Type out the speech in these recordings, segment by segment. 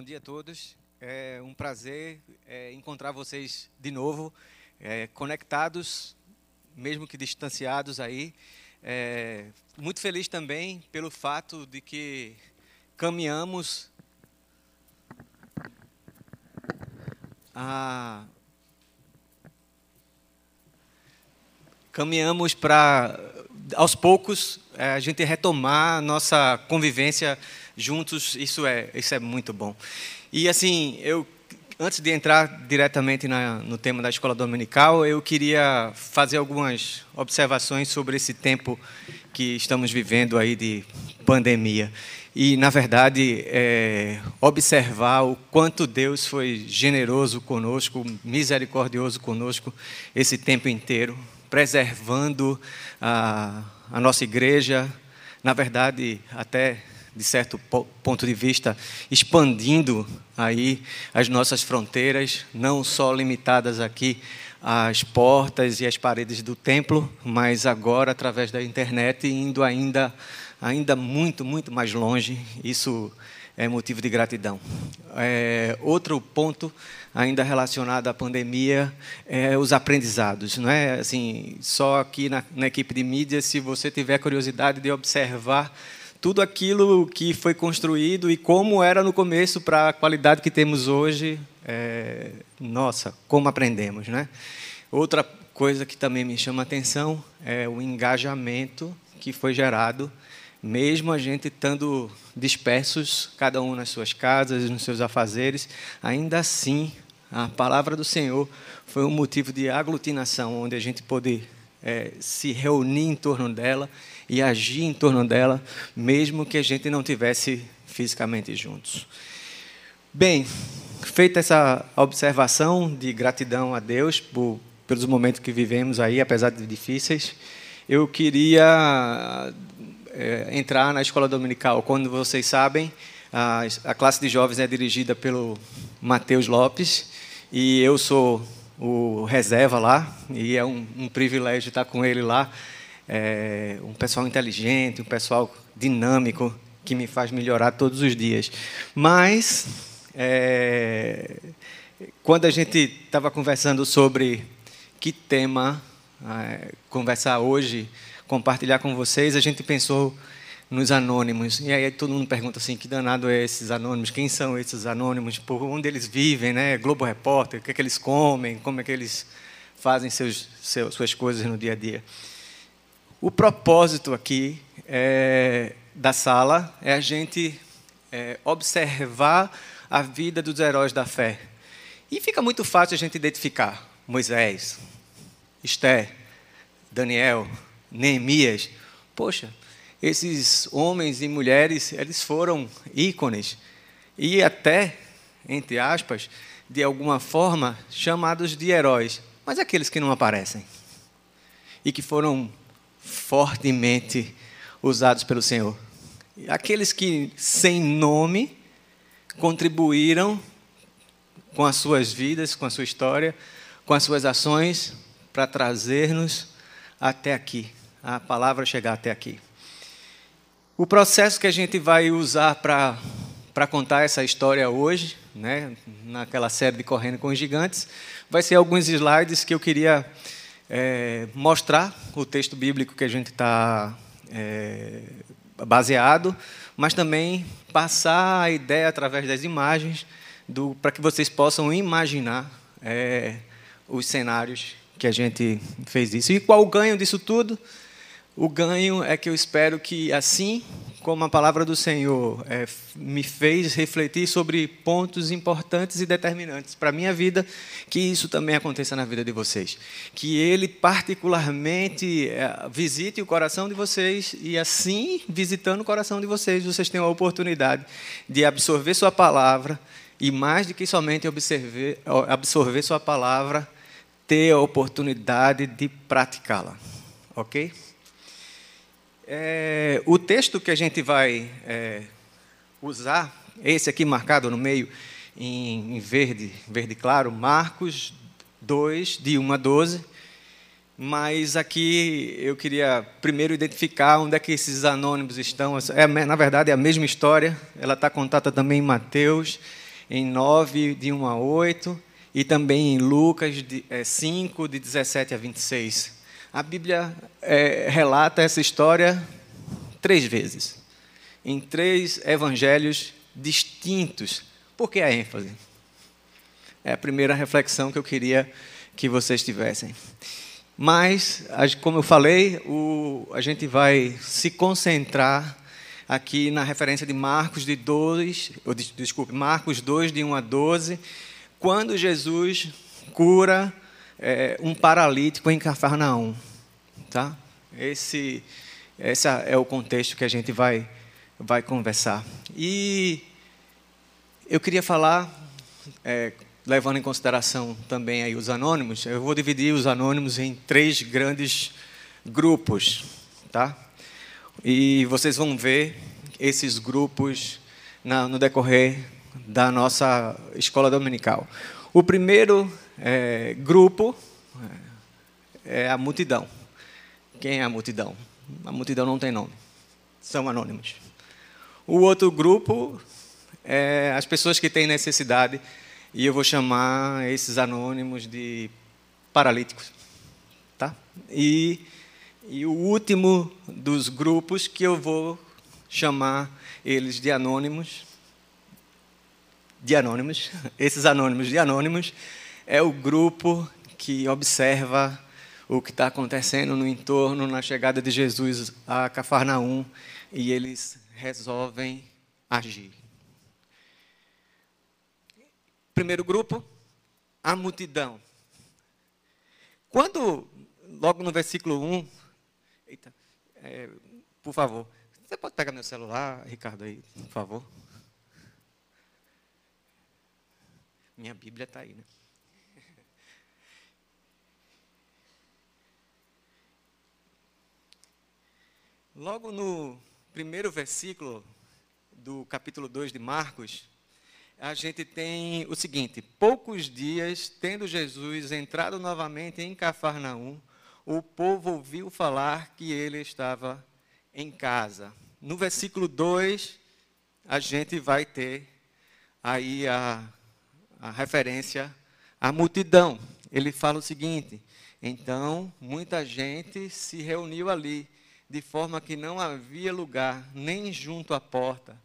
Bom dia a todos. É um prazer é, encontrar vocês de novo, é, conectados, mesmo que distanciados aí. É, muito feliz também pelo fato de que caminhamos a, caminhamos para aos poucos é, a gente retomar nossa convivência juntos, isso é, isso é muito bom. E assim, eu antes de entrar diretamente na, no tema da escola dominical, eu queria fazer algumas observações sobre esse tempo que estamos vivendo aí de pandemia. E, na verdade, é, observar o quanto Deus foi generoso conosco, misericordioso conosco esse tempo inteiro, preservando a, a nossa igreja, na verdade, até de certo ponto de vista, expandindo aí as nossas fronteiras, não só limitadas aqui às portas e às paredes do templo, mas agora através da internet indo ainda ainda muito muito mais longe. Isso é motivo de gratidão. É, outro ponto ainda relacionado à pandemia é os aprendizados, não é? Assim, só aqui na, na equipe de mídia, se você tiver curiosidade de observar tudo aquilo que foi construído e como era no começo para a qualidade que temos hoje, é, nossa, como aprendemos, né? Outra coisa que também me chama a atenção é o engajamento que foi gerado, mesmo a gente estando dispersos, cada um nas suas casas, nos seus afazeres, ainda assim a palavra do Senhor foi um motivo de aglutinação, onde a gente pôde é, se reunir em torno dela e agir em torno dela, mesmo que a gente não tivesse fisicamente juntos. Bem, feita essa observação de gratidão a Deus por, pelos momentos que vivemos aí, apesar de difíceis, eu queria é, entrar na escola dominical. Quando vocês sabem, a, a classe de jovens é dirigida pelo Matheus Lopes e eu sou o reserva lá e é um, um privilégio estar com ele lá é, um pessoal inteligente, um pessoal dinâmico, que me faz melhorar todos os dias. Mas, é, quando a gente estava conversando sobre que tema é, conversar hoje, compartilhar com vocês, a gente pensou nos anônimos. E aí todo mundo pergunta assim, que danado é esses anônimos? Quem são esses anônimos? Por onde eles vivem, né? Globo Repórter, o que é que eles comem? Como é que eles fazem seus, seus, suas coisas no dia a dia? O propósito aqui é, da sala é a gente é, observar a vida dos heróis da fé. E fica muito fácil a gente identificar Moisés, Esther, Daniel, Neemias. Poxa, esses homens e mulheres, eles foram ícones e até, entre aspas, de alguma forma, chamados de heróis. Mas aqueles que não aparecem e que foram fortemente usados pelo Senhor. Aqueles que, sem nome, contribuíram com as suas vidas, com a sua história, com as suas ações, para trazer-nos até aqui, a palavra chegar até aqui. O processo que a gente vai usar para para contar essa história hoje, né, naquela série de Correndo com os Gigantes, vai ser alguns slides que eu queria é, mostrar o texto bíblico que a gente está é, baseado, mas também passar a ideia através das imagens para que vocês possam imaginar é, os cenários que a gente fez isso. E qual o ganho disso tudo? O ganho é que eu espero que, assim como a palavra do Senhor é, me fez refletir sobre pontos importantes e determinantes para a minha vida, que isso também aconteça na vida de vocês. Que Ele, particularmente, é, visite o coração de vocês e, assim, visitando o coração de vocês, vocês tenham a oportunidade de absorver Sua palavra e, mais do que somente absorver, absorver Sua palavra, ter a oportunidade de praticá-la. Ok? É, o texto que a gente vai é, usar, esse aqui marcado no meio em, em, verde, verde claro, Marcos 2, de 1 a 12. Mas aqui eu queria primeiro identificar onde é que esses anônimos estão. É, na verdade, é a mesma história, ela está contada também em Mateus. em 9, de 1 a 8, e também em Lucas de, é, 5, de 17 a 26. A Bíblia é, relata essa história três vezes, em três evangelhos distintos. Por que a ênfase? É a primeira reflexão que eu queria que vocês tivessem. Mas, como eu falei, o, a gente vai se concentrar aqui na referência de Marcos de 2, ou, desculpe, Marcos 2, de 1 a 12, quando Jesus cura é, um paralítico em Cafarnaum. Tá? Esse, esse é o contexto que a gente vai, vai conversar. E eu queria falar, é, levando em consideração também aí os anônimos, eu vou dividir os anônimos em três grandes grupos. Tá? E vocês vão ver esses grupos na, no decorrer da nossa escola dominical. O primeiro é, grupo é, é a multidão. Quem é a multidão? A multidão não tem nome, são anônimos. O outro grupo é as pessoas que têm necessidade, e eu vou chamar esses anônimos de paralíticos. Tá? E, e o último dos grupos que eu vou chamar eles de anônimos de anônimos, esses anônimos de anônimos, é o grupo que observa o que está acontecendo no entorno, na chegada de Jesus a Cafarnaum, e eles resolvem agir. Primeiro grupo, a multidão. Quando, logo no versículo 1, eita, é, por favor, você pode pegar meu celular, Ricardo, aí, por favor? Minha Bíblia está aí, né? Logo no primeiro versículo do capítulo 2 de Marcos, a gente tem o seguinte: Poucos dias, tendo Jesus entrado novamente em Cafarnaum, o povo ouviu falar que ele estava em casa. No versículo 2, a gente vai ter aí a a referência à multidão. Ele fala o seguinte: então muita gente se reuniu ali, de forma que não havia lugar nem junto à porta,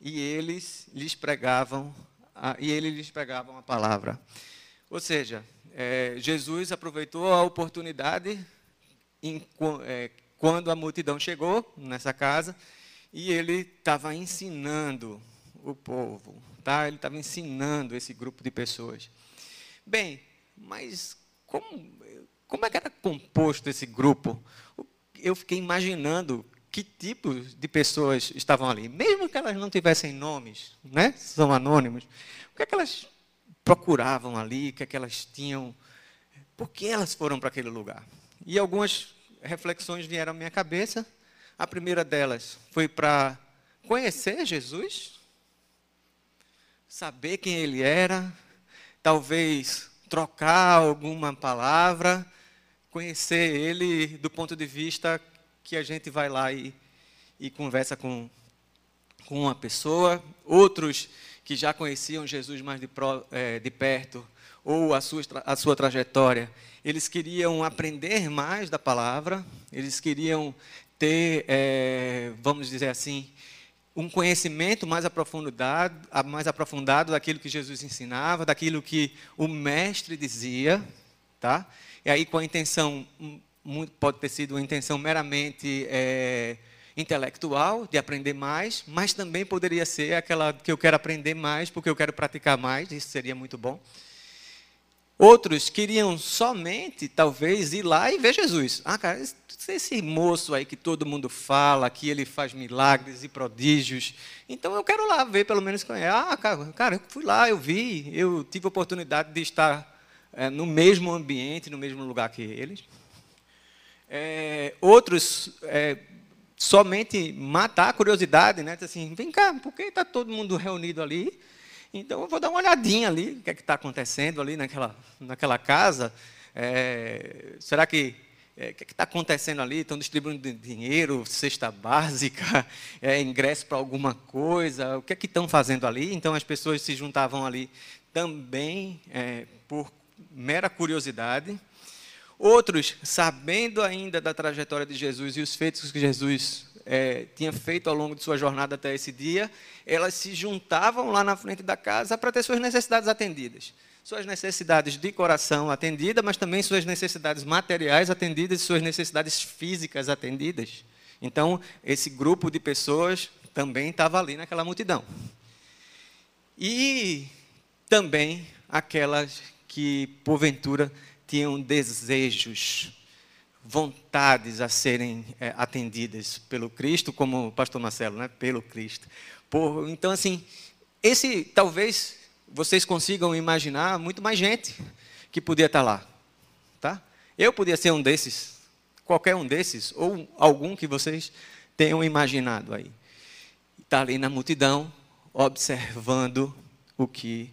e eles lhes pregavam a, e eles lhes pregavam a palavra. Ou seja, é, Jesus aproveitou a oportunidade em, é, quando a multidão chegou nessa casa e ele estava ensinando o povo, tá? Ele estava ensinando esse grupo de pessoas. Bem, mas como, como é que era composto esse grupo? Eu fiquei imaginando que tipo de pessoas estavam ali, mesmo que elas não tivessem nomes, né? São anônimos. O que é que elas procuravam ali? O que é que elas tinham? Por que elas foram para aquele lugar? E algumas reflexões vieram à minha cabeça. A primeira delas foi para conhecer Jesus, saber quem ele era, talvez trocar alguma palavra, conhecer ele do ponto de vista que a gente vai lá e, e conversa com, com uma pessoa, outros que já conheciam Jesus mais de, pro, é, de perto, ou a sua, a sua trajetória, eles queriam aprender mais da palavra, eles queriam ter, é, vamos dizer assim, um conhecimento mais aprofundado, mais aprofundado daquilo que Jesus ensinava, daquilo que o mestre dizia, tá? E aí com a intenção, pode ter sido uma intenção meramente é, intelectual, de aprender mais, mas também poderia ser aquela que eu quero aprender mais porque eu quero praticar mais, isso seria muito bom. Outros queriam somente, talvez, ir lá e ver Jesus. Ah, cara, esse moço aí que todo mundo fala, que ele faz milagres e prodígios. Então eu quero lá ver, pelo menos, quem é. Ah, cara, cara, eu fui lá, eu vi, eu tive a oportunidade de estar é, no mesmo ambiente, no mesmo lugar que eles. É, outros é, somente matar a curiosidade, né? Assim, vem cá, por que está todo mundo reunido ali? Então eu vou dar uma olhadinha ali, o que é está acontecendo ali naquela, naquela casa. É, será que é, o que é está acontecendo ali? Estão distribuindo dinheiro, cesta básica, é, ingresso para alguma coisa? O que é que estão fazendo ali? Então as pessoas se juntavam ali também é, por mera curiosidade. Outros, sabendo ainda da trajetória de Jesus e os feitos que Jesus é, tinha feito ao longo de sua jornada até esse dia, elas se juntavam lá na frente da casa para ter suas necessidades atendidas. Suas necessidades de coração atendidas, mas também suas necessidades materiais atendidas e suas necessidades físicas atendidas. Então, esse grupo de pessoas também estava ali naquela multidão. E também aquelas que, porventura, tinham desejos vontades a serem é, atendidas pelo Cristo, como o pastor Marcelo, né? pelo Cristo. Por, então, assim, esse talvez vocês consigam imaginar muito mais gente que podia estar lá. Tá? Eu podia ser um desses, qualquer um desses, ou algum que vocês tenham imaginado aí. Está ali na multidão, observando o que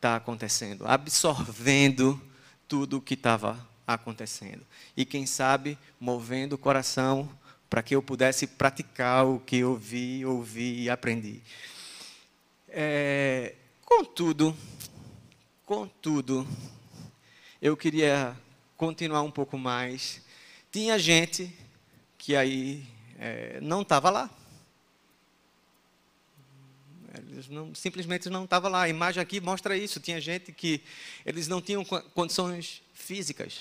está acontecendo, absorvendo tudo o que estava acontecendo. E quem sabe, movendo o coração para que eu pudesse praticar o que eu vi, ouvi e aprendi. É, contudo, contudo, eu queria continuar um pouco mais. Tinha gente que aí é, não estava lá. Eles não, simplesmente não estava lá. A imagem aqui mostra isso. Tinha gente que eles não tinham condições físicas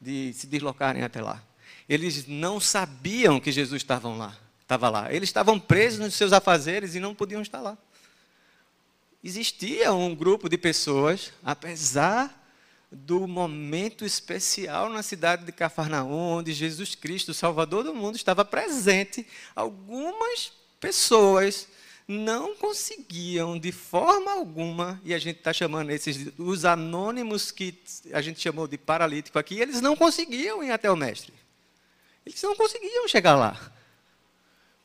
de se deslocarem até lá. Eles não sabiam que Jesus estava lá. Estava lá. Eles estavam presos nos seus afazeres e não podiam estar lá. Existia um grupo de pessoas, apesar do momento especial na cidade de Cafarnaum, onde Jesus Cristo, Salvador do mundo, estava presente, algumas pessoas não conseguiam de forma alguma, e a gente está chamando esses os anônimos que a gente chamou de paralítico aqui, eles não conseguiam ir até o mestre. Eles não conseguiam chegar lá.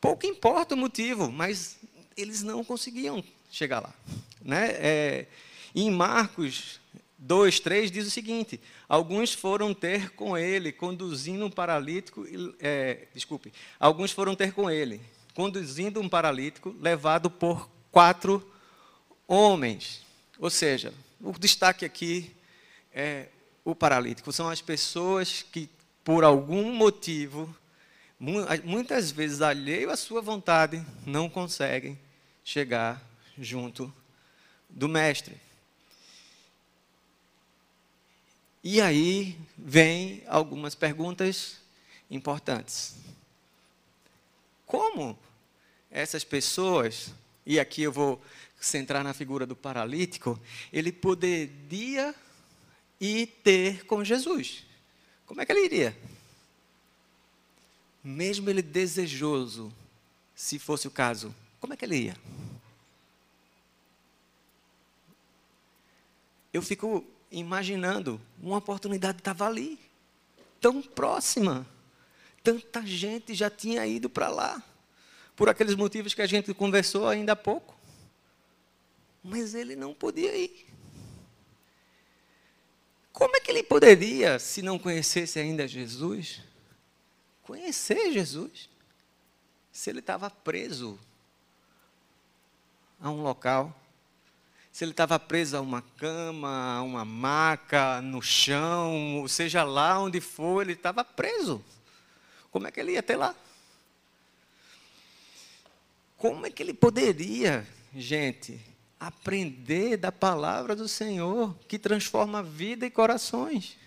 Pouco importa o motivo, mas eles não conseguiam chegar lá. Né? É, em Marcos 2, 3 diz o seguinte: alguns foram ter com ele, conduzindo um paralítico, é, desculpe, alguns foram ter com ele, conduzindo um paralítico levado por quatro homens. Ou seja, o destaque aqui é o paralítico. São as pessoas que, por algum motivo, muitas vezes alheio à sua vontade, não conseguem chegar junto do Mestre. E aí vem algumas perguntas importantes. Como essas pessoas, e aqui eu vou centrar na figura do paralítico, ele poderia ir ter com Jesus. Como é que ele iria? Mesmo ele desejoso, se fosse o caso, como é que ele ia? Eu fico imaginando, uma oportunidade estava ali, tão próxima. Tanta gente já tinha ido para lá, por aqueles motivos que a gente conversou ainda há pouco. Mas ele não podia ir. Como é que ele poderia, se não conhecesse ainda Jesus, conhecer Jesus? Se ele estava preso a um local, se ele estava preso a uma cama, a uma maca, no chão, seja lá onde for, ele estava preso. Como é que ele ia até lá? Como é que ele poderia, gente, aprender da palavra do Senhor que transforma vida e corações?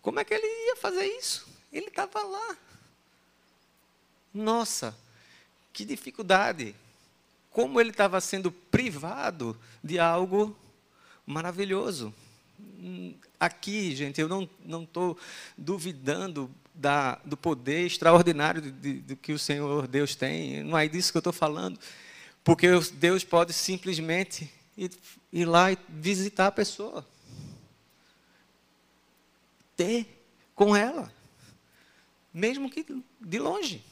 Como é que ele ia fazer isso? Ele estava lá. Nossa, que dificuldade. Como ele estava sendo privado de algo maravilhoso. Aqui, gente, eu não estou duvidando da, do poder extraordinário do de, de, que o Senhor Deus tem. Não é disso que eu estou falando. Porque Deus pode simplesmente ir, ir lá e visitar a pessoa. Ter com ela. Mesmo que de longe.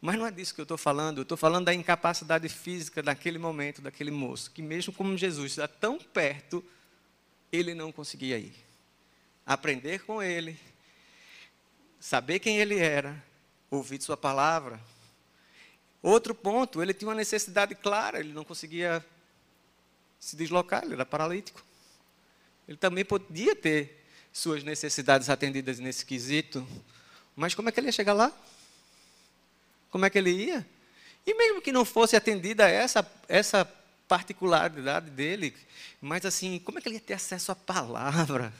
Mas não é disso que eu estou falando. Eu estou falando da incapacidade física daquele momento, daquele moço. Que mesmo como Jesus está tão perto, ele não conseguia ir. Aprender com ele, saber quem ele era, ouvir sua palavra. Outro ponto, ele tinha uma necessidade clara, ele não conseguia se deslocar, ele era paralítico. Ele também podia ter suas necessidades atendidas nesse quesito, mas como é que ele ia chegar lá? Como é que ele ia? E mesmo que não fosse atendida essa, essa particularidade dele, mas assim, como é que ele ia ter acesso à palavra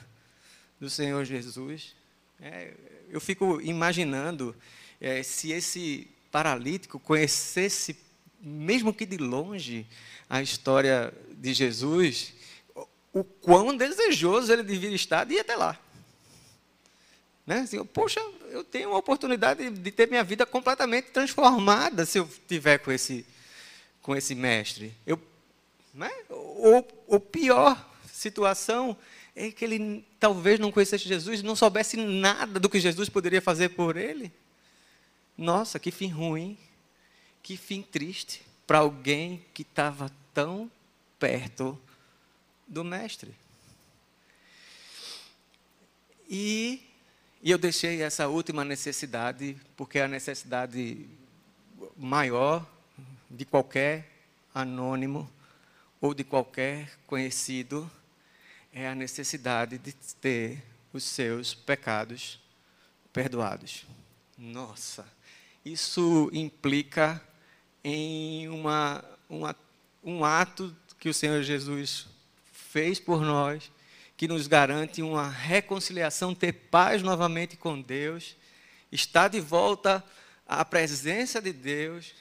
do Senhor Jesus? É, eu fico imaginando é, se esse paralítico conhecesse, mesmo que de longe, a história de Jesus, o quão desejoso ele devia estar de ir até lá. Né? Assim, Poxa, eu tenho uma oportunidade de ter minha vida completamente transformada se eu tiver com esse, com esse mestre. Eu, né? ou, ou pior situação é que ele talvez não conhecesse Jesus, não soubesse nada do que Jesus poderia fazer por ele. Nossa, que fim ruim, que fim triste para alguém que estava tão perto do Mestre. E, e eu deixei essa última necessidade, porque é a necessidade maior de qualquer anônimo ou de qualquer conhecido é a necessidade de ter os seus pecados perdoados. Nossa, isso implica em uma, uma, um ato que o Senhor Jesus fez por nós, que nos garante uma reconciliação, ter paz novamente com Deus, estar de volta à presença de Deus,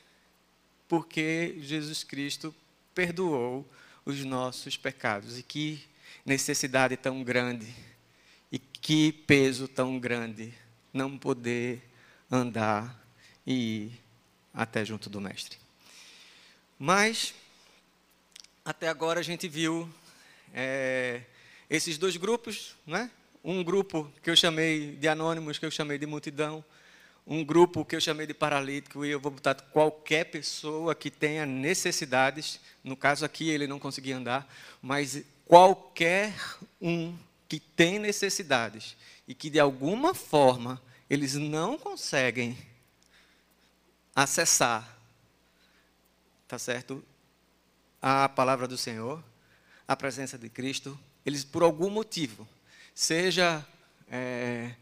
porque Jesus Cristo perdoou os nossos pecados. E que necessidade tão grande, e que peso tão grande não poder andar e ir até junto do Mestre. Mas, até agora a gente viu é, esses dois grupos, né? um grupo que eu chamei de anônimos, que eu chamei de multidão, um grupo que eu chamei de paralítico, e eu vou botar qualquer pessoa que tenha necessidades, no caso aqui ele não conseguia andar, mas qualquer um que tem necessidades e que de alguma forma eles não conseguem acessar, tá certo? A palavra do Senhor, a presença de Cristo, eles por algum motivo, seja é,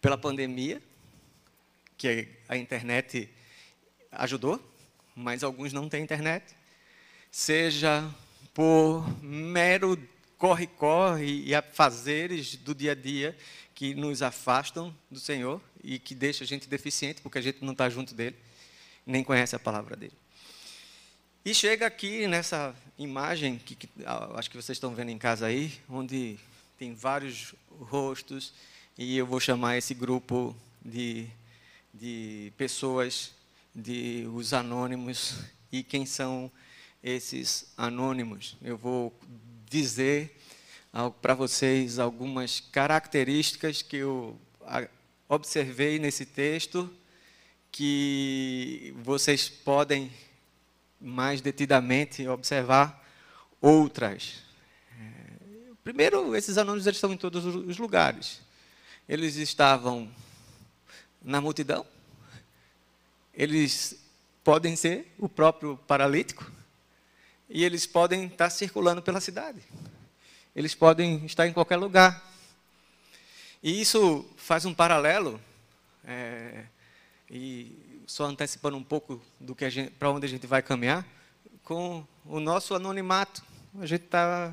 pela pandemia, que a internet ajudou, mas alguns não têm internet, seja por mero corre-corre e afazeres do dia a dia que nos afastam do Senhor e que deixa a gente deficiente porque a gente não está junto dele, nem conhece a palavra dele. E chega aqui nessa imagem, que, que acho que vocês estão vendo em casa aí, onde tem vários rostos, e eu vou chamar esse grupo de, de pessoas, de os anônimos, e quem são esses anônimos. Eu vou dizer para vocês algumas características que eu observei nesse texto, que vocês podem mais detidamente observar outras. É, primeiro, esses anônimos eles estão em todos os lugares. Eles estavam na multidão. Eles podem ser o próprio paralítico. E eles podem estar circulando pela cidade. Eles podem estar em qualquer lugar. E isso faz um paralelo. É, e só antecipando um pouco do que para onde a gente vai caminhar, com o nosso anonimato. A gente está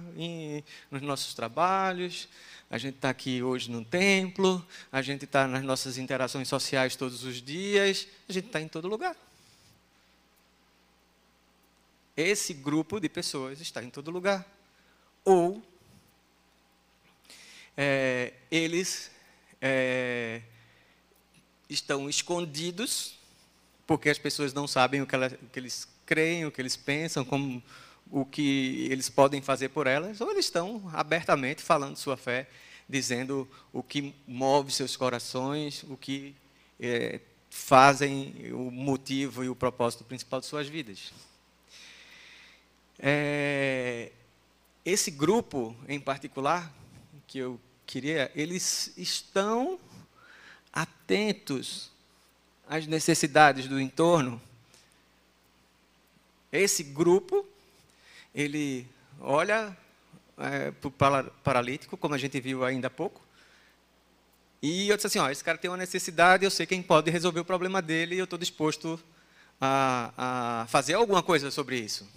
nos nossos trabalhos, a gente está aqui hoje no templo, a gente está nas nossas interações sociais todos os dias, a gente está em todo lugar. Esse grupo de pessoas está em todo lugar. Ou é, eles é, estão escondidos porque as pessoas não sabem o que, ela, o que eles creem, o que eles pensam, como o que eles podem fazer por elas, ou eles estão abertamente falando sua fé, dizendo o que move seus corações, o que é, fazem o motivo e o propósito principal de suas vidas. É, esse grupo em particular, que eu queria, eles estão atentos às necessidades do entorno, esse grupo, ele olha é, para o paralítico, como a gente viu ainda há pouco, e eu disse assim, ó, esse cara tem uma necessidade, eu sei quem pode resolver o problema dele e eu estou disposto a, a fazer alguma coisa sobre isso.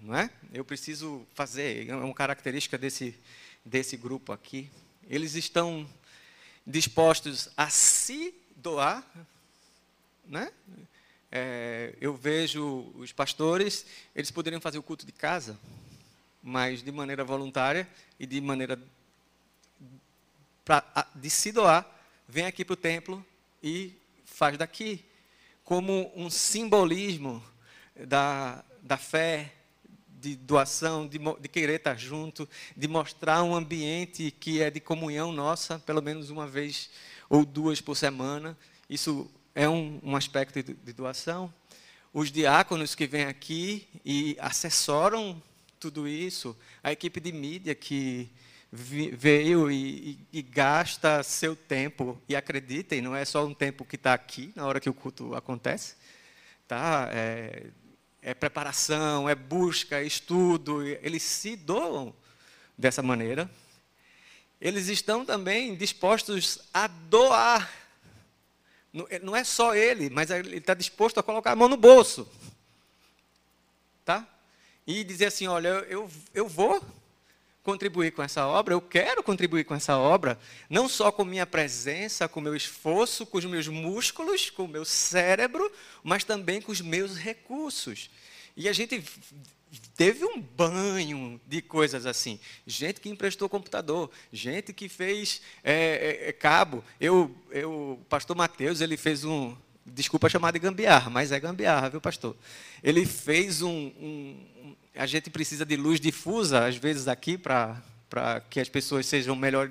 Não é? Eu preciso fazer, é uma característica desse, desse grupo aqui. Eles estão dispostos a se doar, né? É, eu vejo os pastores, eles poderiam fazer o culto de casa, mas de maneira voluntária e de maneira pra, de se doar, vem aqui para o templo e faz daqui, como um simbolismo da, da fé, de doação, de, de, querer estar junto, de mostrar um ambiente que é de comunhão nossa, pelo menos uma vez ou duas por semana. Isso é um, um aspecto de, de doação. Os diáconos que vêm aqui e assessoram tudo isso, a equipe de mídia que veio e, e, e, gasta seu tempo, e acreditem, não é só um tempo que está aqui, na hora que o culto acontece, tá? É, é preparação, é busca, é estudo, eles se doam dessa maneira. Eles estão também dispostos a doar. Não é só ele, mas ele está disposto a colocar a mão no bolso. Tá? E dizer assim: olha, eu, eu vou contribuir com essa obra, eu quero contribuir com essa obra, não só com minha presença, com meu esforço, com os meus músculos, com o meu cérebro, mas também com os meus recursos. E a gente teve um banho de coisas assim. Gente que emprestou computador, gente que fez é, é, é cabo. Eu, eu, o pastor Mateus, ele fez um, desculpa chamar de gambiarra, mas é gambiarra, viu, pastor? Ele fez um, um a gente precisa de luz difusa, às vezes, aqui, para para que as pessoas sejam melhor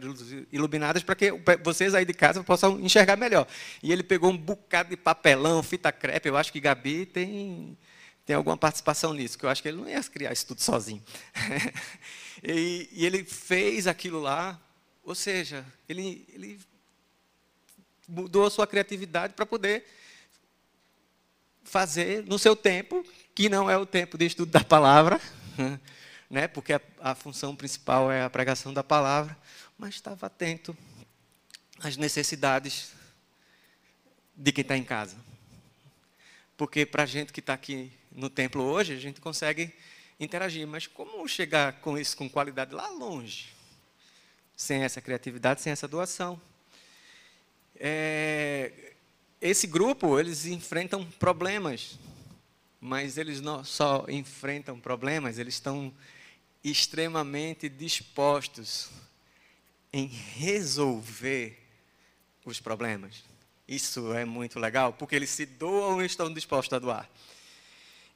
iluminadas, para que vocês aí de casa possam enxergar melhor. E ele pegou um bocado de papelão, fita crepe, eu acho que Gabi tem, tem alguma participação nisso, que eu acho que ele não ia criar isso tudo sozinho. e, e, ele fez aquilo lá, ou seja, ele, ele mudou a sua criatividade para poder fazer no seu tempo, que não é o tempo de estudo da palavra, né, porque a, a função principal é a pregação da palavra, mas estava atento às necessidades de quem está em casa. Porque para a gente que está aqui no templo hoje, a gente consegue interagir, mas como chegar com isso com qualidade lá longe? Sem essa criatividade, sem essa doação. É, esse grupo, eles enfrentam problemas, mas eles não só enfrentam problemas, eles estão extremamente dispostos em resolver os problemas. Isso é muito legal, porque eles se doam e estão dispostos a doar.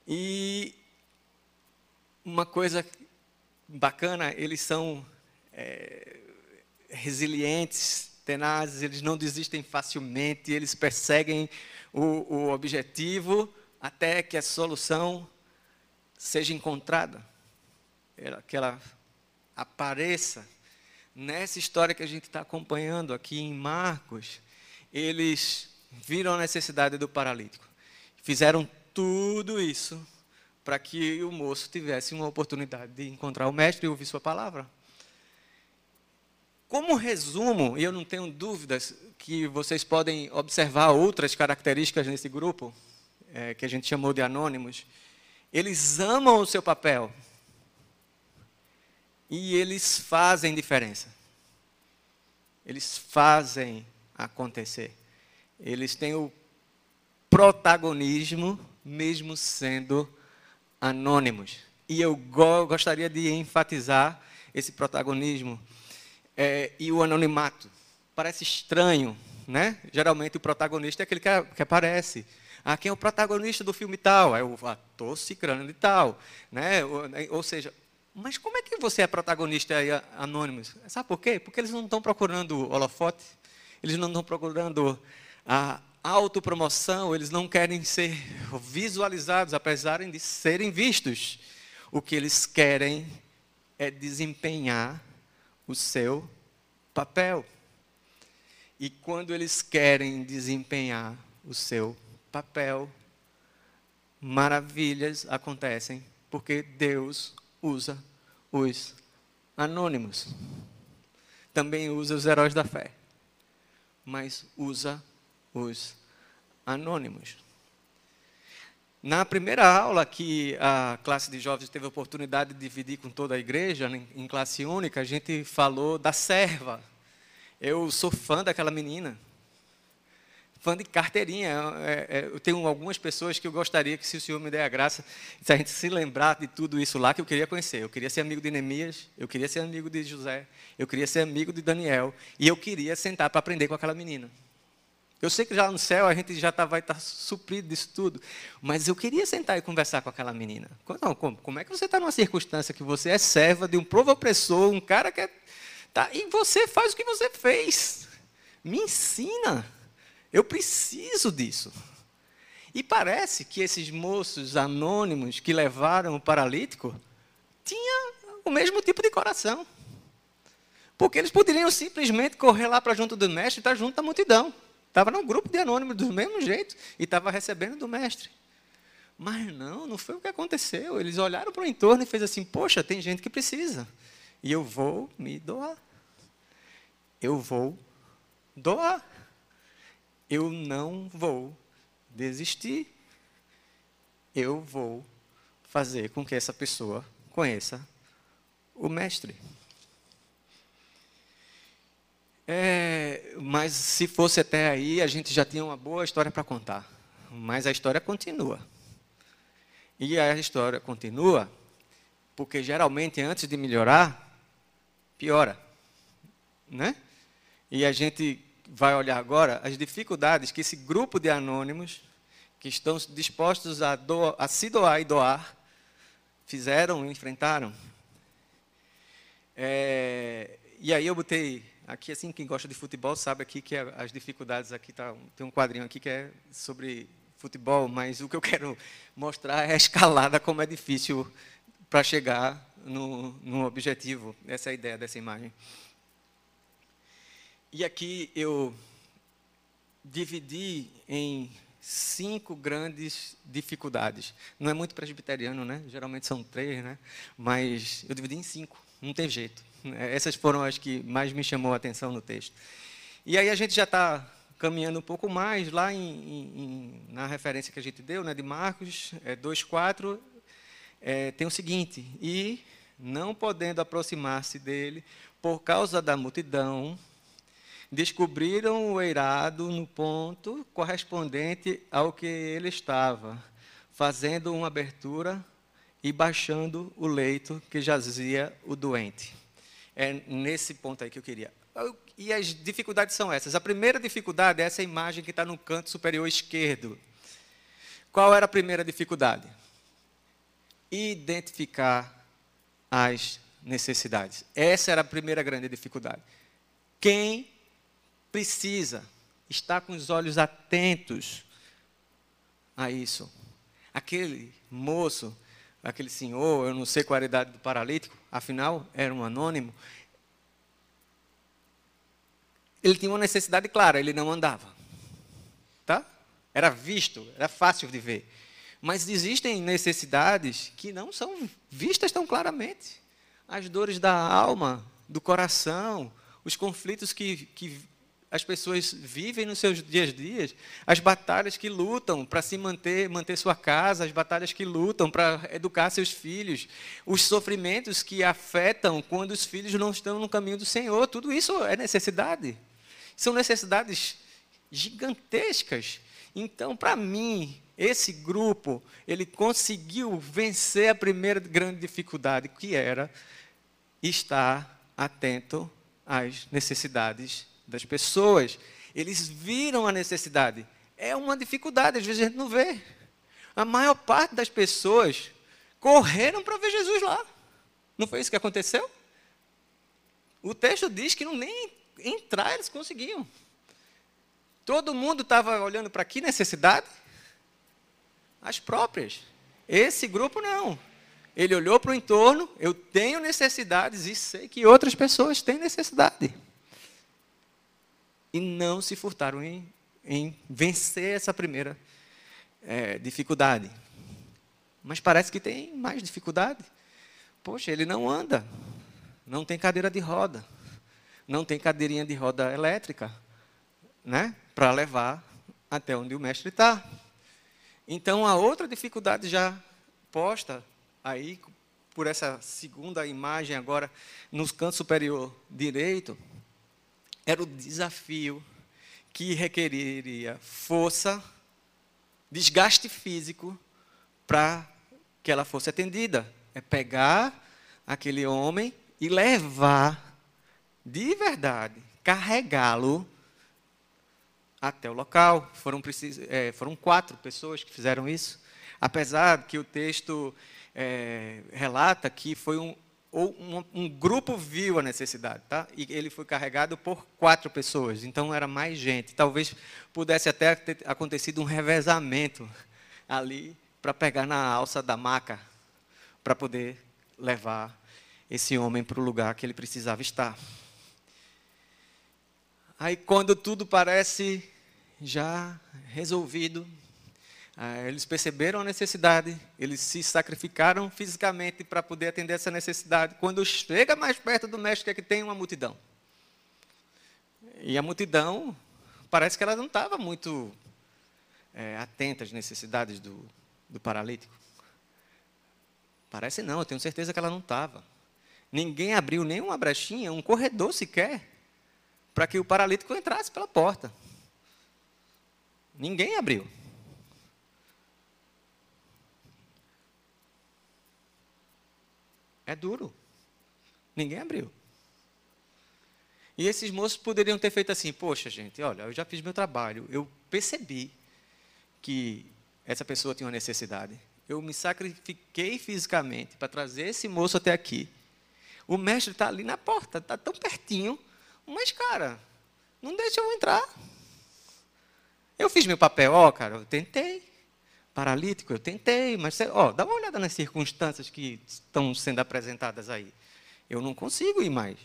E uma coisa bacana, eles são é, resilientes, tenazes, eles não desistem facilmente, eles perseguem o, o objetivo até que a solução seja encontrada, que ela apareça. Nessa história que a gente está acompanhando aqui em Marcos, eles viram a necessidade do paralítico. Fizeram tudo isso para que o moço tivesse uma oportunidade de encontrar o mestre e ouvir sua palavra. Como resumo, e eu não tenho dúvidas que vocês podem observar outras características nesse grupo, é, que a gente chamou de anônimos, eles amam o seu papel e eles fazem diferença. Eles fazem acontecer. Eles têm o protagonismo, mesmo sendo anônimos. E eu go gostaria de enfatizar esse protagonismo é, e o anonimato. Parece estranho, né? Geralmente o protagonista é aquele que, que aparece. Ah, quem é o protagonista do filme tal? É o ator cicrano de tal. Né? Ou, né? ou seja, mas como é que você é protagonista aí, anônimo? Sabe por quê? Porque eles não estão procurando holofote, eles não estão procurando a autopromoção, eles não querem ser visualizados, apesar de serem vistos. O que eles querem é desempenhar o seu papel. E quando eles querem desempenhar o seu papel, maravilhas acontecem, porque Deus usa os anônimos. Também usa os heróis da fé, mas usa os anônimos. Na primeira aula que a classe de jovens teve a oportunidade de dividir com toda a igreja, em classe única, a gente falou da serva. Eu sou fã daquela menina. Fã de carteirinha. É, é, eu tenho algumas pessoas que eu gostaria que, se o Senhor me der a graça, se a gente se lembrar de tudo isso lá, que eu queria conhecer. Eu queria ser amigo de Neemias, eu queria ser amigo de José, eu queria ser amigo de Daniel, e eu queria sentar para aprender com aquela menina. Eu sei que já no céu a gente já tá, vai estar tá suprido disso tudo, mas eu queria sentar e conversar com aquela menina. Como, como é que você está numa circunstância que você é serva de um povo opressor, um cara que é. Tá, e você faz o que você fez? Me ensina. Eu preciso disso. E parece que esses moços anônimos que levaram o paralítico tinham o mesmo tipo de coração. Porque eles poderiam simplesmente correr lá para junto do mestre e estar junto da multidão. Estava num grupo de anônimos do mesmo jeito e estava recebendo do mestre. Mas não, não foi o que aconteceu. Eles olharam para o entorno e fez assim: Poxa, tem gente que precisa. E eu vou me doar. Eu vou doar. Eu não vou desistir. Eu vou fazer com que essa pessoa conheça o mestre. É, mas se fosse até aí, a gente já tinha uma boa história para contar. Mas a história continua. E a história continua porque geralmente antes de melhorar, piora, né? E a gente vai olhar agora as dificuldades que esse grupo de anônimos que estão dispostos a, doar, a se doar e doar fizeram, enfrentaram. É, e aí eu botei aqui, assim, quem gosta de futebol sabe aqui que as dificuldades aqui, tá, tem um quadrinho aqui que é sobre futebol, mas o que eu quero mostrar é a escalada, como é difícil para chegar no, no objetivo. Essa é a ideia dessa imagem. E aqui eu dividi em cinco grandes dificuldades. Não é muito presbiteriano, né? Geralmente são três, né? Mas eu dividi em cinco. Não tem jeito. Essas foram as que mais me chamou a atenção no texto. E aí a gente já está caminhando um pouco mais lá em, em, na referência que a gente deu, né, de Marcos é, 2,4, é, tem o seguinte: E não podendo aproximar-se dele por causa da multidão, descobriram o eirado no ponto correspondente ao que ele estava, fazendo uma abertura e baixando o leito que jazia o doente. É nesse ponto aí que eu queria. E as dificuldades são essas. A primeira dificuldade é essa imagem que está no canto superior esquerdo. Qual era a primeira dificuldade? Identificar as necessidades. Essa era a primeira grande dificuldade. Quem precisa estar com os olhos atentos a isso? Aquele moço aquele senhor, eu não sei qual a idade do paralítico, afinal, era um anônimo. Ele tinha uma necessidade clara, ele não andava. Tá? Era visto, era fácil de ver. Mas existem necessidades que não são vistas tão claramente. As dores da alma, do coração, os conflitos que, que as pessoas vivem nos seus dias a dias, as batalhas que lutam para se manter, manter sua casa, as batalhas que lutam para educar seus filhos, os sofrimentos que afetam quando os filhos não estão no caminho do Senhor, tudo isso é necessidade. São necessidades gigantescas. Então, para mim, esse grupo, ele conseguiu vencer a primeira grande dificuldade, que era estar atento às necessidades das pessoas. Eles viram a necessidade. É uma dificuldade, às vezes a gente não vê. A maior parte das pessoas correram para ver Jesus lá. Não foi isso que aconteceu? O texto diz que não nem entrar eles conseguiam. Todo mundo estava olhando para que necessidade? As próprias. Esse grupo não. Ele olhou para o entorno, eu tenho necessidades e sei que outras pessoas têm necessidade. E não se furtaram em, em vencer essa primeira é, dificuldade. Mas parece que tem mais dificuldade. Poxa, ele não anda, não tem cadeira de roda, não tem cadeirinha de roda elétrica, né, para levar até onde o mestre está. Então, a outra dificuldade já posta aí por essa segunda imagem agora no canto superior direito era o desafio que requeriria força, desgaste físico para que ela fosse atendida. É pegar aquele homem e levar de verdade, carregá-lo até o local. Foram, é, foram quatro pessoas que fizeram isso. Apesar que o texto é, relata que foi um, um, um, grupo viu a necessidade, tá? E ele foi carregado por quatro pessoas, então era mais gente. Talvez pudesse até ter acontecido um revezamento ali para pegar na alça da maca para poder levar esse homem para o lugar que ele precisava estar. Aí, quando tudo parece já resolvido, eles perceberam a necessidade, eles se sacrificaram fisicamente para poder atender essa necessidade. Quando chega mais perto do mestre, é que tem uma multidão. E a multidão, parece que ela não estava muito é, atenta às necessidades do, do paralítico. Parece não, eu tenho certeza que ela não estava. Ninguém abriu nenhuma brechinha, um corredor sequer, para que o paralítico entrasse pela porta. Ninguém abriu. É duro. Ninguém abriu. E esses moços poderiam ter feito assim: poxa, gente, olha, eu já fiz meu trabalho, eu percebi que essa pessoa tinha uma necessidade. Eu me sacrifiquei fisicamente para trazer esse moço até aqui. O mestre está ali na porta, está tão pertinho, mas, cara, não deixa eu entrar. Eu fiz meu papel, ó, cara, eu tentei paralítico, eu tentei, mas ó, dá uma olhada nas circunstâncias que estão sendo apresentadas aí. Eu não consigo ir mais.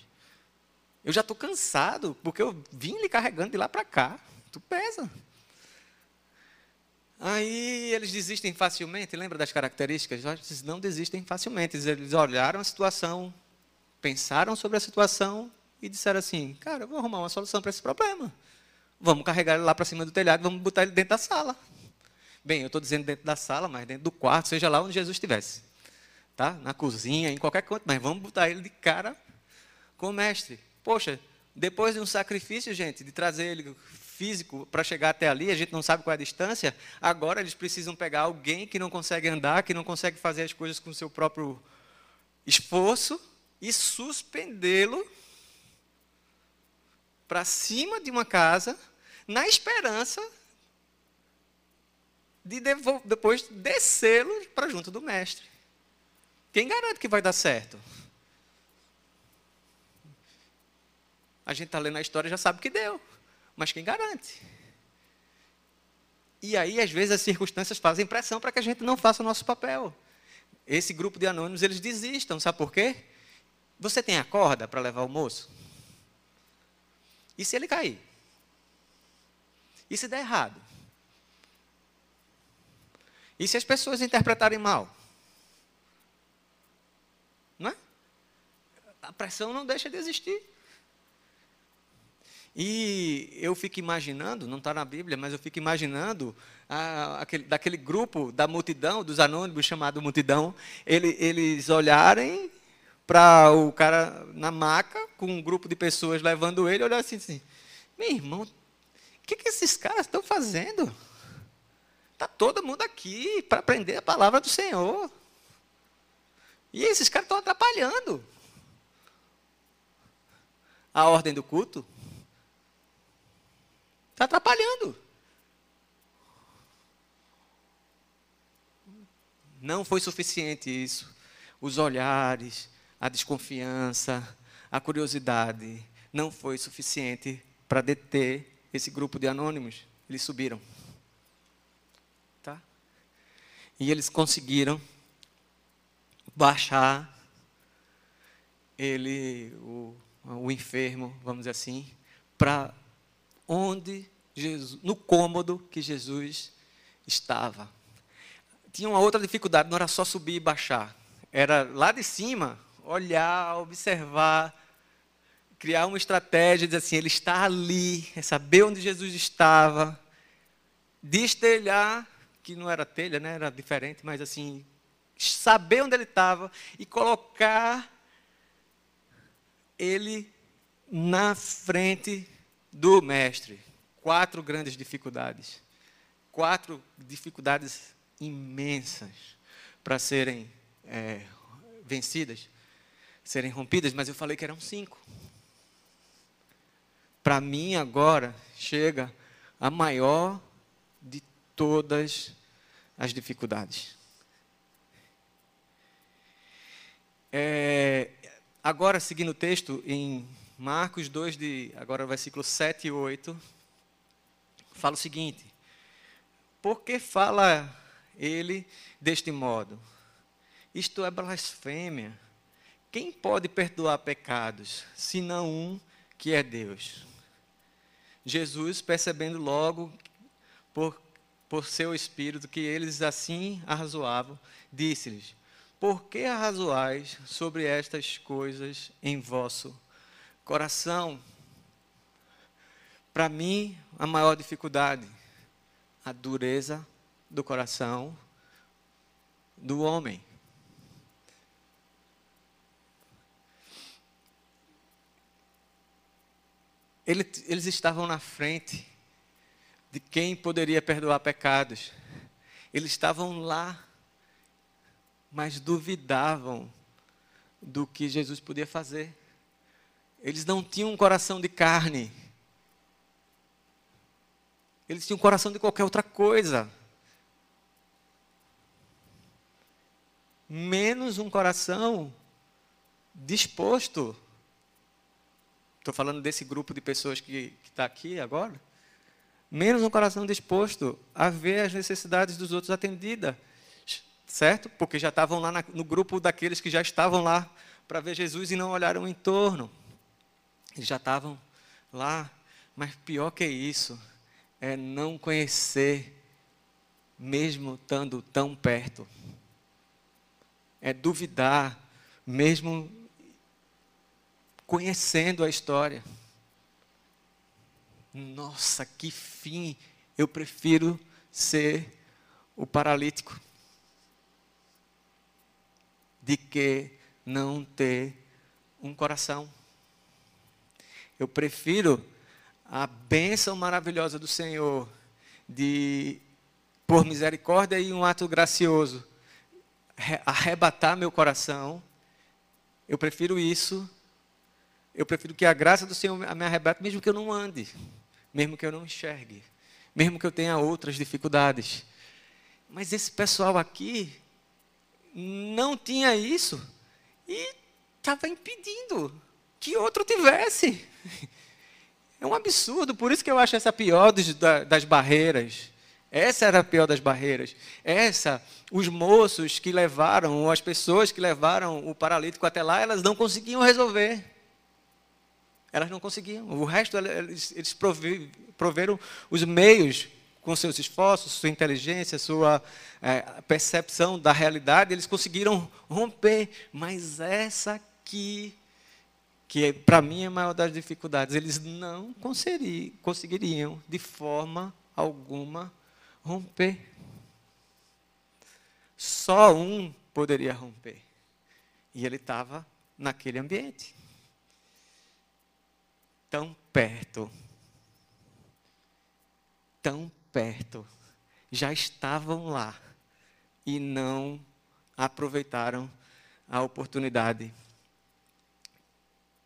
Eu já estou cansado, porque eu vim lhe carregando de lá para cá. Tu pesa. Aí eles desistem facilmente, lembra das características? Eles não desistem facilmente. Eles olharam a situação, pensaram sobre a situação e disseram assim: Cara, eu vou arrumar uma solução para esse problema. Vamos carregar ele lá para cima do telhado, vamos botar ele dentro da sala. Bem, eu estou dizendo dentro da sala, mas dentro do quarto, seja lá onde Jesus estivesse. Tá? Na cozinha, em qualquer canto, mas vamos botar ele de cara com o mestre. Poxa, depois de um sacrifício, gente, de trazer ele físico para chegar até ali, a gente não sabe qual é a distância, agora eles precisam pegar alguém que não consegue andar, que não consegue fazer as coisas com o seu próprio esforço e suspendê-lo para cima de uma casa, na esperança de depois descê-lo para junto do mestre. Quem garante que vai dar certo? A gente está lendo a história e já sabe que deu. Mas quem garante? E aí, às vezes, as circunstâncias fazem pressão para que a gente não faça o nosso papel. Esse grupo de anônimos, eles desistam. Sabe por quê? Você tem a corda para levar o moço? E se ele cair? E se der errado? E se as pessoas interpretarem mal? Não é? A pressão não deixa de existir. E eu fico imaginando, não está na Bíblia, mas eu fico imaginando ah, aquele, daquele grupo da multidão, dos anônimos chamado multidão, ele, eles olharem para o cara na maca, com um grupo de pessoas levando ele, olhar assim, assim meu irmão, o que, que esses caras estão fazendo? Está todo mundo aqui para aprender a palavra do Senhor. E esses caras estão atrapalhando a ordem do culto. Está atrapalhando. Não foi suficiente isso. Os olhares, a desconfiança, a curiosidade. Não foi suficiente para deter esse grupo de anônimos. Eles subiram. E eles conseguiram baixar ele, o, o enfermo, vamos dizer assim, para onde Jesus, no cômodo que Jesus estava. Tinha uma outra dificuldade, não era só subir e baixar. Era lá de cima, olhar, observar, criar uma estratégia, dizer assim, ele está ali, é saber onde Jesus estava, destelhar, que não era telha, né, era diferente, mas assim, saber onde ele estava e colocar ele na frente do mestre. Quatro grandes dificuldades. Quatro dificuldades imensas para serem é, vencidas, serem rompidas, mas eu falei que eram cinco. Para mim, agora, chega a maior de todas as dificuldades. É, agora, seguindo o texto, em Marcos 2, de, agora versículo 7 e 8, fala o seguinte: Por que fala ele deste modo? Isto é blasfêmia. Quem pode perdoar pecados, senão um que é Deus? Jesus, percebendo logo, por, por seu espírito, que eles assim arrazoavam, disse-lhes: Por que arrazoais sobre estas coisas em vosso Coração, para mim, a maior dificuldade, a dureza do coração do homem. Eles estavam na frente de quem poderia perdoar pecados. Eles estavam lá, mas duvidavam do que Jesus podia fazer. Eles não tinham um coração de carne. Eles tinham um coração de qualquer outra coisa. Menos um coração disposto. Estou falando desse grupo de pessoas que está aqui agora. Menos um coração disposto a ver as necessidades dos outros atendidas. Certo? Porque já estavam lá no grupo daqueles que já estavam lá para ver Jesus e não olharam em torno. Eles já estavam lá, mas pior que isso é não conhecer, mesmo estando tão perto. É duvidar, mesmo conhecendo a história. Nossa, que fim! Eu prefiro ser o paralítico de que não ter um coração. Eu prefiro a bênção maravilhosa do Senhor de, por misericórdia e um ato gracioso, arrebatar meu coração. Eu prefiro isso. Eu prefiro que a graça do Senhor me arrebate, mesmo que eu não ande, mesmo que eu não enxergue, mesmo que eu tenha outras dificuldades. Mas esse pessoal aqui não tinha isso e estava impedindo que outro tivesse. É um absurdo, por isso que eu acho essa pior dos, das barreiras. Essa era a pior das barreiras. Essa, os moços que levaram, ou as pessoas que levaram o paralítico até lá, elas não conseguiam resolver. Elas não conseguiam. O resto, eles, eles proveram os meios com seus esforços, sua inteligência, sua é, percepção da realidade, eles conseguiram romper. Mas essa aqui que para mim é a maior das dificuldades, eles não conseguiriam de forma alguma romper. Só um poderia romper. E ele estava naquele ambiente. Tão perto. Tão perto. Já estavam lá. E não aproveitaram a oportunidade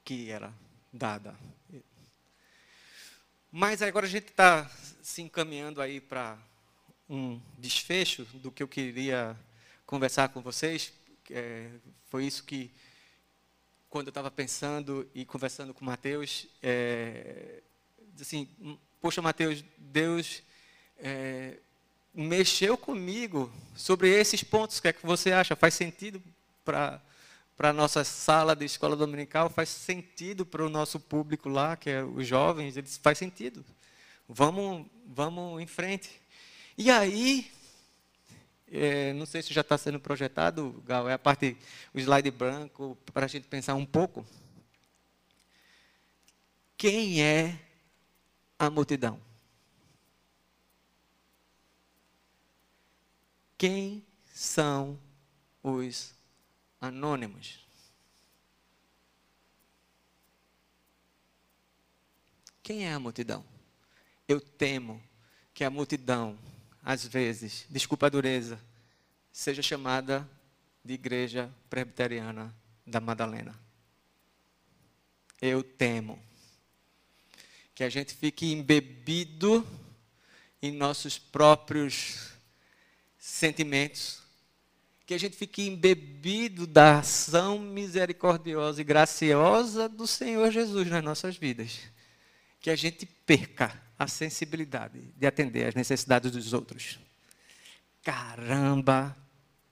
que era dada. Mas agora a gente está se encaminhando aí para um desfecho do que eu queria conversar com vocês. É, foi isso que, quando eu estava pensando e conversando com Mateus, é, assim, poxa, Mateus, Deus é, mexeu comigo sobre esses pontos. O que é que você acha? Faz sentido para para a nossa sala de escola dominical, faz sentido para o nosso público lá, que é os jovens, eles faz sentido. Vamos, vamos em frente. E aí, é, não sei se já está sendo projetado, Gal, é a parte, o slide branco, para a gente pensar um pouco. Quem é a multidão? Quem são os anônimos? Quem é a multidão? Eu temo que a multidão, às vezes, desculpa a dureza, seja chamada de Igreja Presbiteriana da Madalena. Eu temo que a gente fique embebido em nossos próprios sentimentos, que a gente fique embebido da ação misericordiosa e graciosa do Senhor Jesus nas nossas vidas que a gente perca a sensibilidade de atender às necessidades dos outros. Caramba,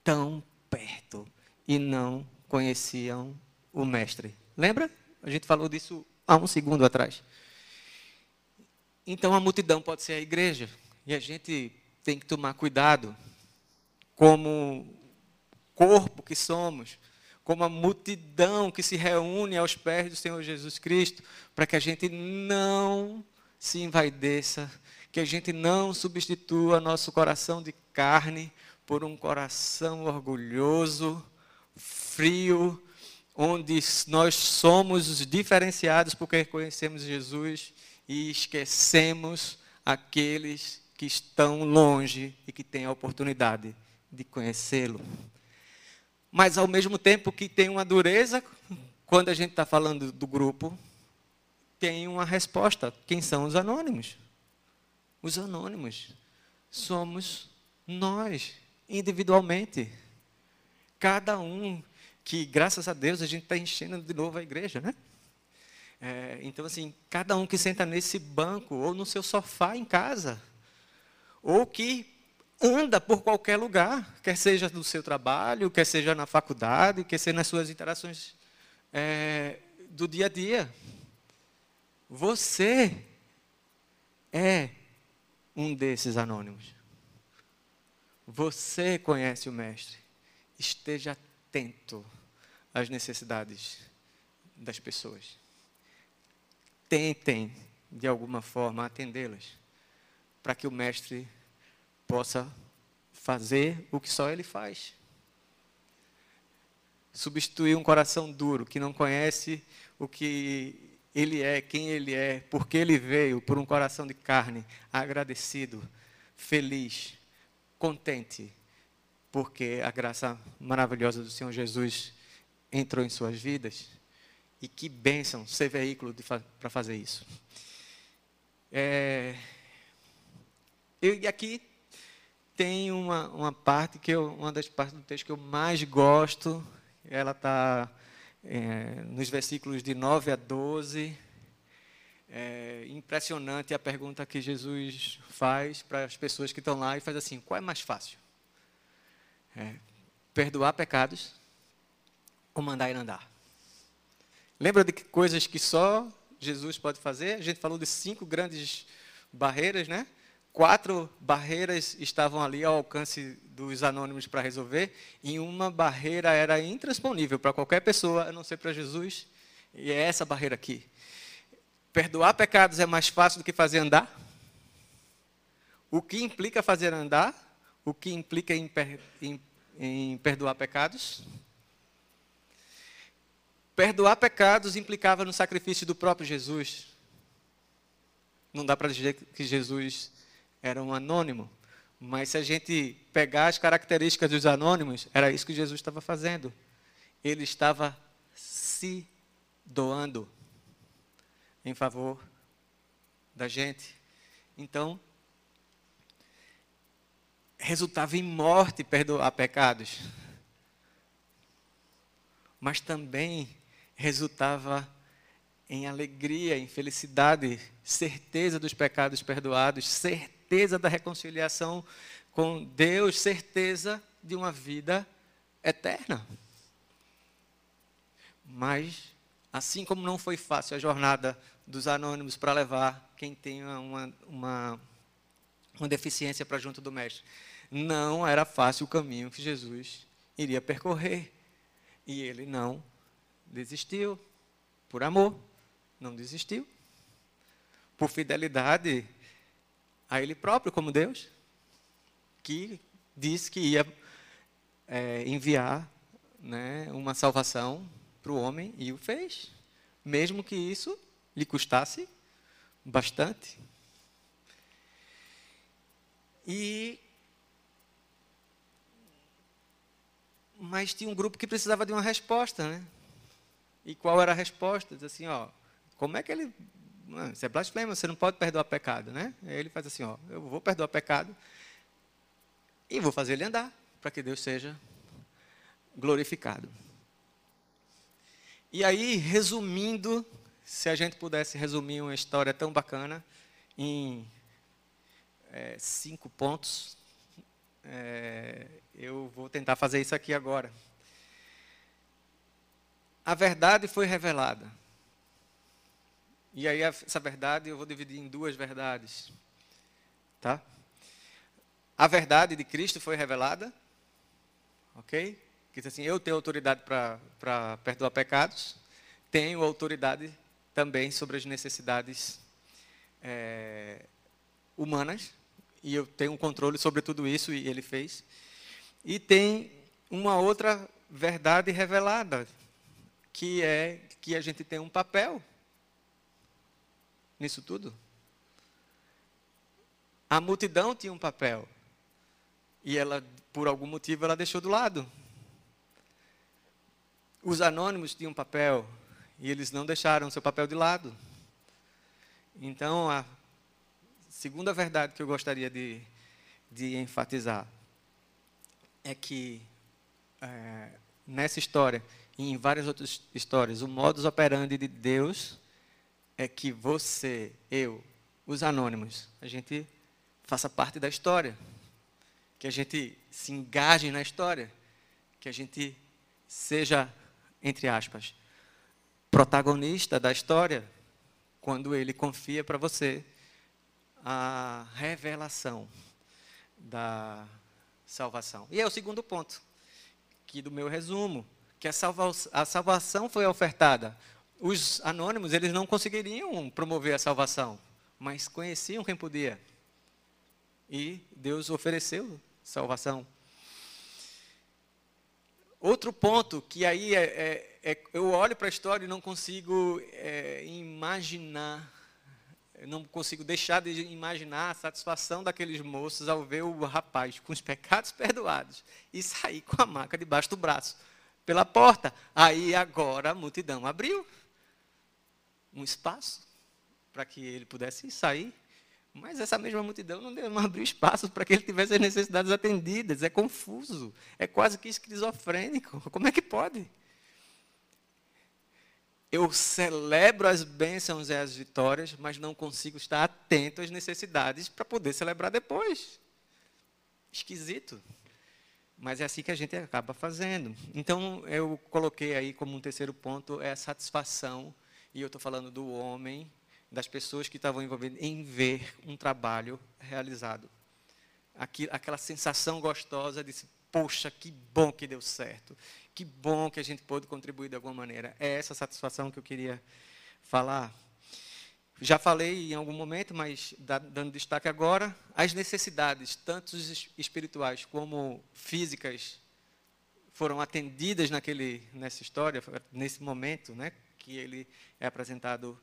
tão perto e não conheciam o Mestre. Lembra? A gente falou disso há um segundo atrás. Então a multidão pode ser a igreja e a gente tem que tomar cuidado, como corpo que somos, como a multidão que se reúne aos pés do Senhor Jesus Cristo, para que a gente não se envaideça, que a gente não substitua nosso coração de carne por um coração orgulhoso, frio, onde nós somos os diferenciados porque conhecemos Jesus e esquecemos aqueles que estão longe e que têm a oportunidade de conhecê-lo. Mas ao mesmo tempo que tem uma dureza, quando a gente está falando do grupo, tem uma resposta. Quem são os anônimos? Os anônimos somos nós, individualmente. Cada um que, graças a Deus, a gente está enchendo de novo a igreja, né? É, então, assim, cada um que senta nesse banco ou no seu sofá em casa, ou que anda por qualquer lugar, quer seja no seu trabalho, quer seja na faculdade, quer seja nas suas interações é, do dia a dia. Você é um desses anônimos. Você conhece o Mestre. Esteja atento às necessidades das pessoas. Tentem, de alguma forma, atendê-las, para que o Mestre possa fazer o que só Ele faz. Substituir um coração duro que não conhece o que Ele é, quem Ele é, por que Ele veio, por um coração de carne, agradecido, feliz, contente, porque a graça maravilhosa do Senhor Jesus entrou em suas vidas. E que bênção ser veículo para fazer isso. É, e aqui tem uma, uma parte que eu, uma das partes do texto que eu mais gosto, ela está é, nos versículos de 9 a 12. É impressionante a pergunta que Jesus faz para as pessoas que estão lá e faz assim: qual é mais fácil? É, perdoar pecados ou mandar ir andar? Lembra de que coisas que só Jesus pode fazer? A gente falou de cinco grandes barreiras, né? Quatro barreiras estavam ali ao alcance dos anônimos para resolver, e uma barreira era intransponível para qualquer pessoa, a não ser para Jesus, e é essa barreira aqui. Perdoar pecados é mais fácil do que fazer andar? O que implica fazer andar? O que implica em, per, em, em perdoar pecados? Perdoar pecados implicava no sacrifício do próprio Jesus. Não dá para dizer que Jesus era um anônimo. Mas se a gente pegar as características dos anônimos, era isso que Jesus estava fazendo. Ele estava se doando em favor da gente. Então, resultava em morte perdoar pecados. Mas também resultava em alegria, em felicidade, certeza dos pecados perdoados, certeza certeza da reconciliação com Deus, certeza de uma vida eterna. Mas Assim como não foi fácil a jornada dos anônimos para levar quem tem uma, uma, uma deficiência para junto do Mestre. Não era fácil o caminho que Jesus iria percorrer. E ele não desistiu. Por amor, não desistiu. Por fidelidade a Ele próprio, como Deus, que disse que ia é, enviar né, uma salvação para o homem e o fez, mesmo que isso lhe custasse bastante. E mas tinha um grupo que precisava de uma resposta, né? E qual era a resposta? Diz assim, ó, como é que ele isso é blasfema, você não pode perdoar pecado, né? Aí ele faz assim, ó, eu vou perdoar pecado e vou fazer ele andar para que Deus seja glorificado. E aí, resumindo, se a gente pudesse resumir uma história tão bacana em é, cinco pontos, é, eu vou tentar fazer isso aqui agora. A verdade foi revelada. E aí essa verdade eu vou dividir em duas verdades. Tá? A verdade de Cristo foi revelada. OK? que diz assim: Eu tenho autoridade para perdoar pecados, tenho autoridade também sobre as necessidades é, humanas, e eu tenho um controle sobre tudo isso, e ele fez. E tem uma outra verdade revelada, que é que a gente tem um papel nisso tudo. A multidão tinha um papel. E ela, por algum motivo, ela deixou do lado. Os anônimos tinham papel e eles não deixaram seu papel de lado. Então, a segunda verdade que eu gostaria de, de enfatizar é que é, nessa história e em várias outras histórias, o modus operandi de Deus é que você, eu, os anônimos, a gente faça parte da história, que a gente se engaje na história, que a gente seja entre aspas, protagonista da história, quando ele confia para você a revelação da salvação. E é o segundo ponto, que do meu resumo, que a, salva a salvação foi ofertada. Os anônimos, eles não conseguiriam promover a salvação, mas conheciam quem podia. E Deus ofereceu salvação. Outro ponto que aí é, é, é eu olho para a história e não consigo é, imaginar, não consigo deixar de imaginar a satisfação daqueles moços ao ver o rapaz com os pecados perdoados e sair com a maca debaixo do braço pela porta. Aí agora a multidão abriu um espaço para que ele pudesse sair mas essa mesma multidão não, deu, não abriu espaço para que ele tivesse as necessidades atendidas. É confuso, é quase que esquizofrênico. Como é que pode? Eu celebro as bênçãos e as vitórias, mas não consigo estar atento às necessidades para poder celebrar depois. Esquisito. Mas é assim que a gente acaba fazendo. Então, eu coloquei aí como um terceiro ponto é a satisfação, e eu estou falando do homem das pessoas que estavam envolvidas em ver um trabalho realizado. aquela sensação gostosa de, poxa, que bom que deu certo, que bom que a gente pôde contribuir de alguma maneira. É essa satisfação que eu queria falar. Já falei em algum momento, mas dando destaque agora, as necessidades, tanto espirituais como físicas, foram atendidas naquele, nessa história, nesse momento, né, que ele é apresentado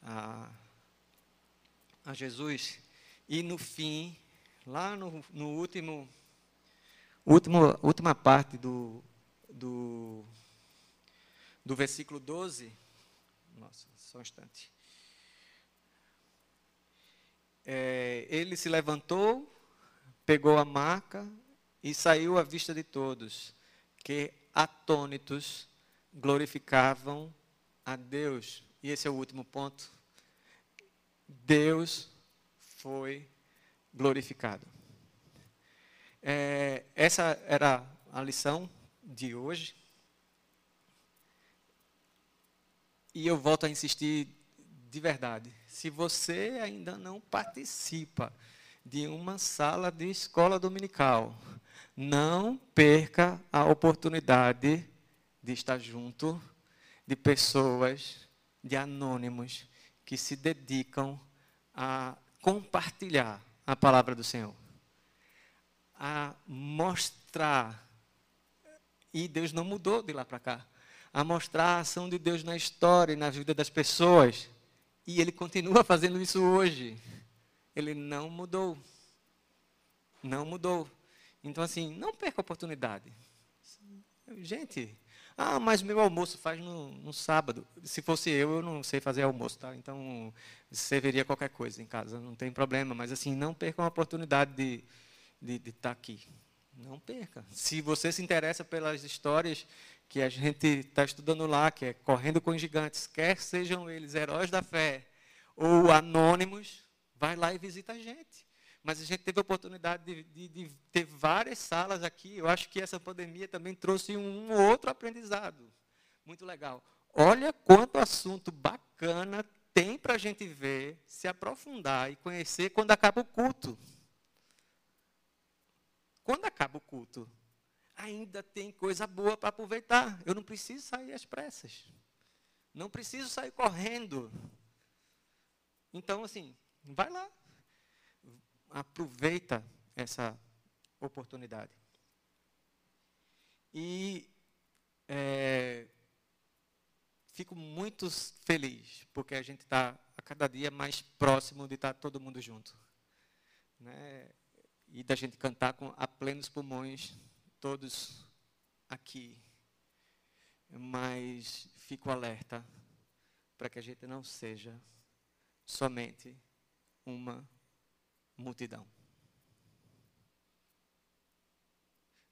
a, a Jesus. E no fim, lá no, no último, último, última parte do, do, do versículo 12, nossa, só um instante. É, ele se levantou, pegou a marca e saiu à vista de todos, que atônitos glorificavam a Deus e esse é o último ponto, Deus foi glorificado. É, essa era a lição de hoje. e eu volto a insistir de verdade. Se você ainda não participa de uma sala de escola dominical, não perca a oportunidade de estar junto de pessoas, de anônimos, que se dedicam a compartilhar a palavra do Senhor, a mostrar, e Deus não mudou de lá para cá, a mostrar a ação de Deus na história e na vida das pessoas, e Ele continua fazendo isso hoje. Ele não mudou. Não mudou. Então, assim, não perca a oportunidade. Gente, ah, mas meu almoço faz no, no, sábado. Se fosse eu, eu não sei fazer almoço, tá? Então, serviria qualquer coisa em casa, não tem problema. Mas, assim, não perca a oportunidade de, de, de estar tá aqui. Não perca. Se você se interessa pelas histórias que a gente está estudando lá, que é Correndo com os Gigantes, quer sejam eles heróis da fé ou anônimos, vai lá e visita a gente. Mas a gente teve a oportunidade de, de, de, ter várias salas aqui. Eu acho que essa pandemia também trouxe um outro aprendizado. Muito legal. Olha quanto assunto bacana tem para a gente ver, se aprofundar e conhecer quando acaba o culto. Quando acaba o culto, ainda tem coisa boa para aproveitar. Eu não preciso sair às pressas. Não preciso sair correndo. Então, assim, vai lá, aproveita essa oportunidade. E é, fico muito feliz, porque a gente está a cada dia mais próximo de estar tá todo mundo junto. Né? E da gente cantar com, a plenos pulmões, todos aqui. Mas fico alerta para que a gente não seja somente uma multidão.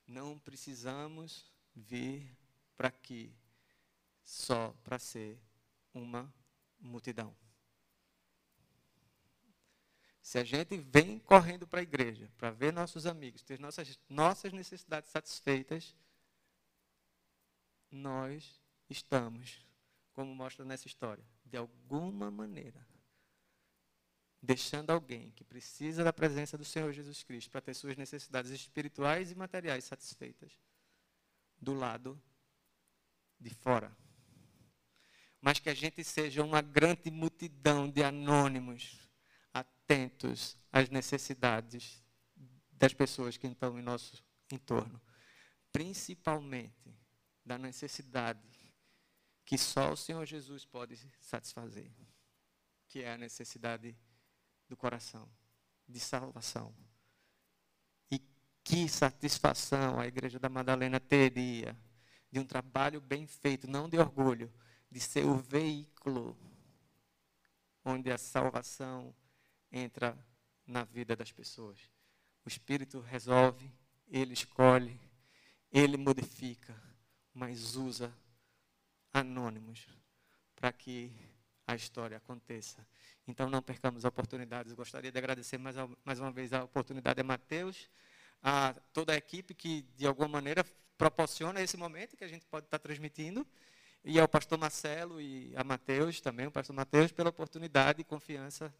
Não precisamos vir para aqui só para ser uma multidão. Se a gente vem correndo para a igreja para ver nossos amigos, ter nossas, nossas necessidades satisfeitas, nós estamos, como mostra nessa história, de alguma maneira, deixando alguém que precisa da presença do Senhor Jesus Cristo para ter suas necessidades espirituais e materiais satisfeitas do lado de fora. Mas que a gente seja uma grande multidão de anônimos atentos às necessidades das pessoas que estão em nosso entorno, principalmente da necessidade que só o Senhor Jesus pode satisfazer, que é a necessidade do coração, de salvação. E que satisfação a Igreja da Madalena teria de um trabalho bem feito, não de orgulho, de ser o veículo onde a salvação entra na vida das pessoas. O Espírito resolve, ele escolhe, ele modifica, mas usa anônimos para que a história aconteça. Então não percamos oportunidades. Gostaria de agradecer mais, mais uma vez a oportunidade a Mateus, a toda a equipe que de alguma maneira proporciona esse momento que a gente pode estar transmitindo, e ao pastor Marcelo e a Mateus também, o pastor Mateus, pela oportunidade, confiança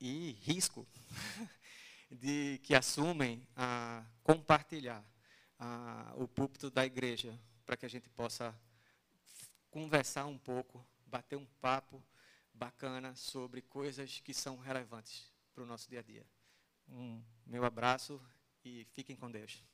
e risco de que assumem a compartilhar a, o púlpito da igreja para que a gente possa conversar um pouco bater um papo bacana sobre coisas que são relevantes para o nosso dia a dia. Um meu abraço e fiquem com Deus.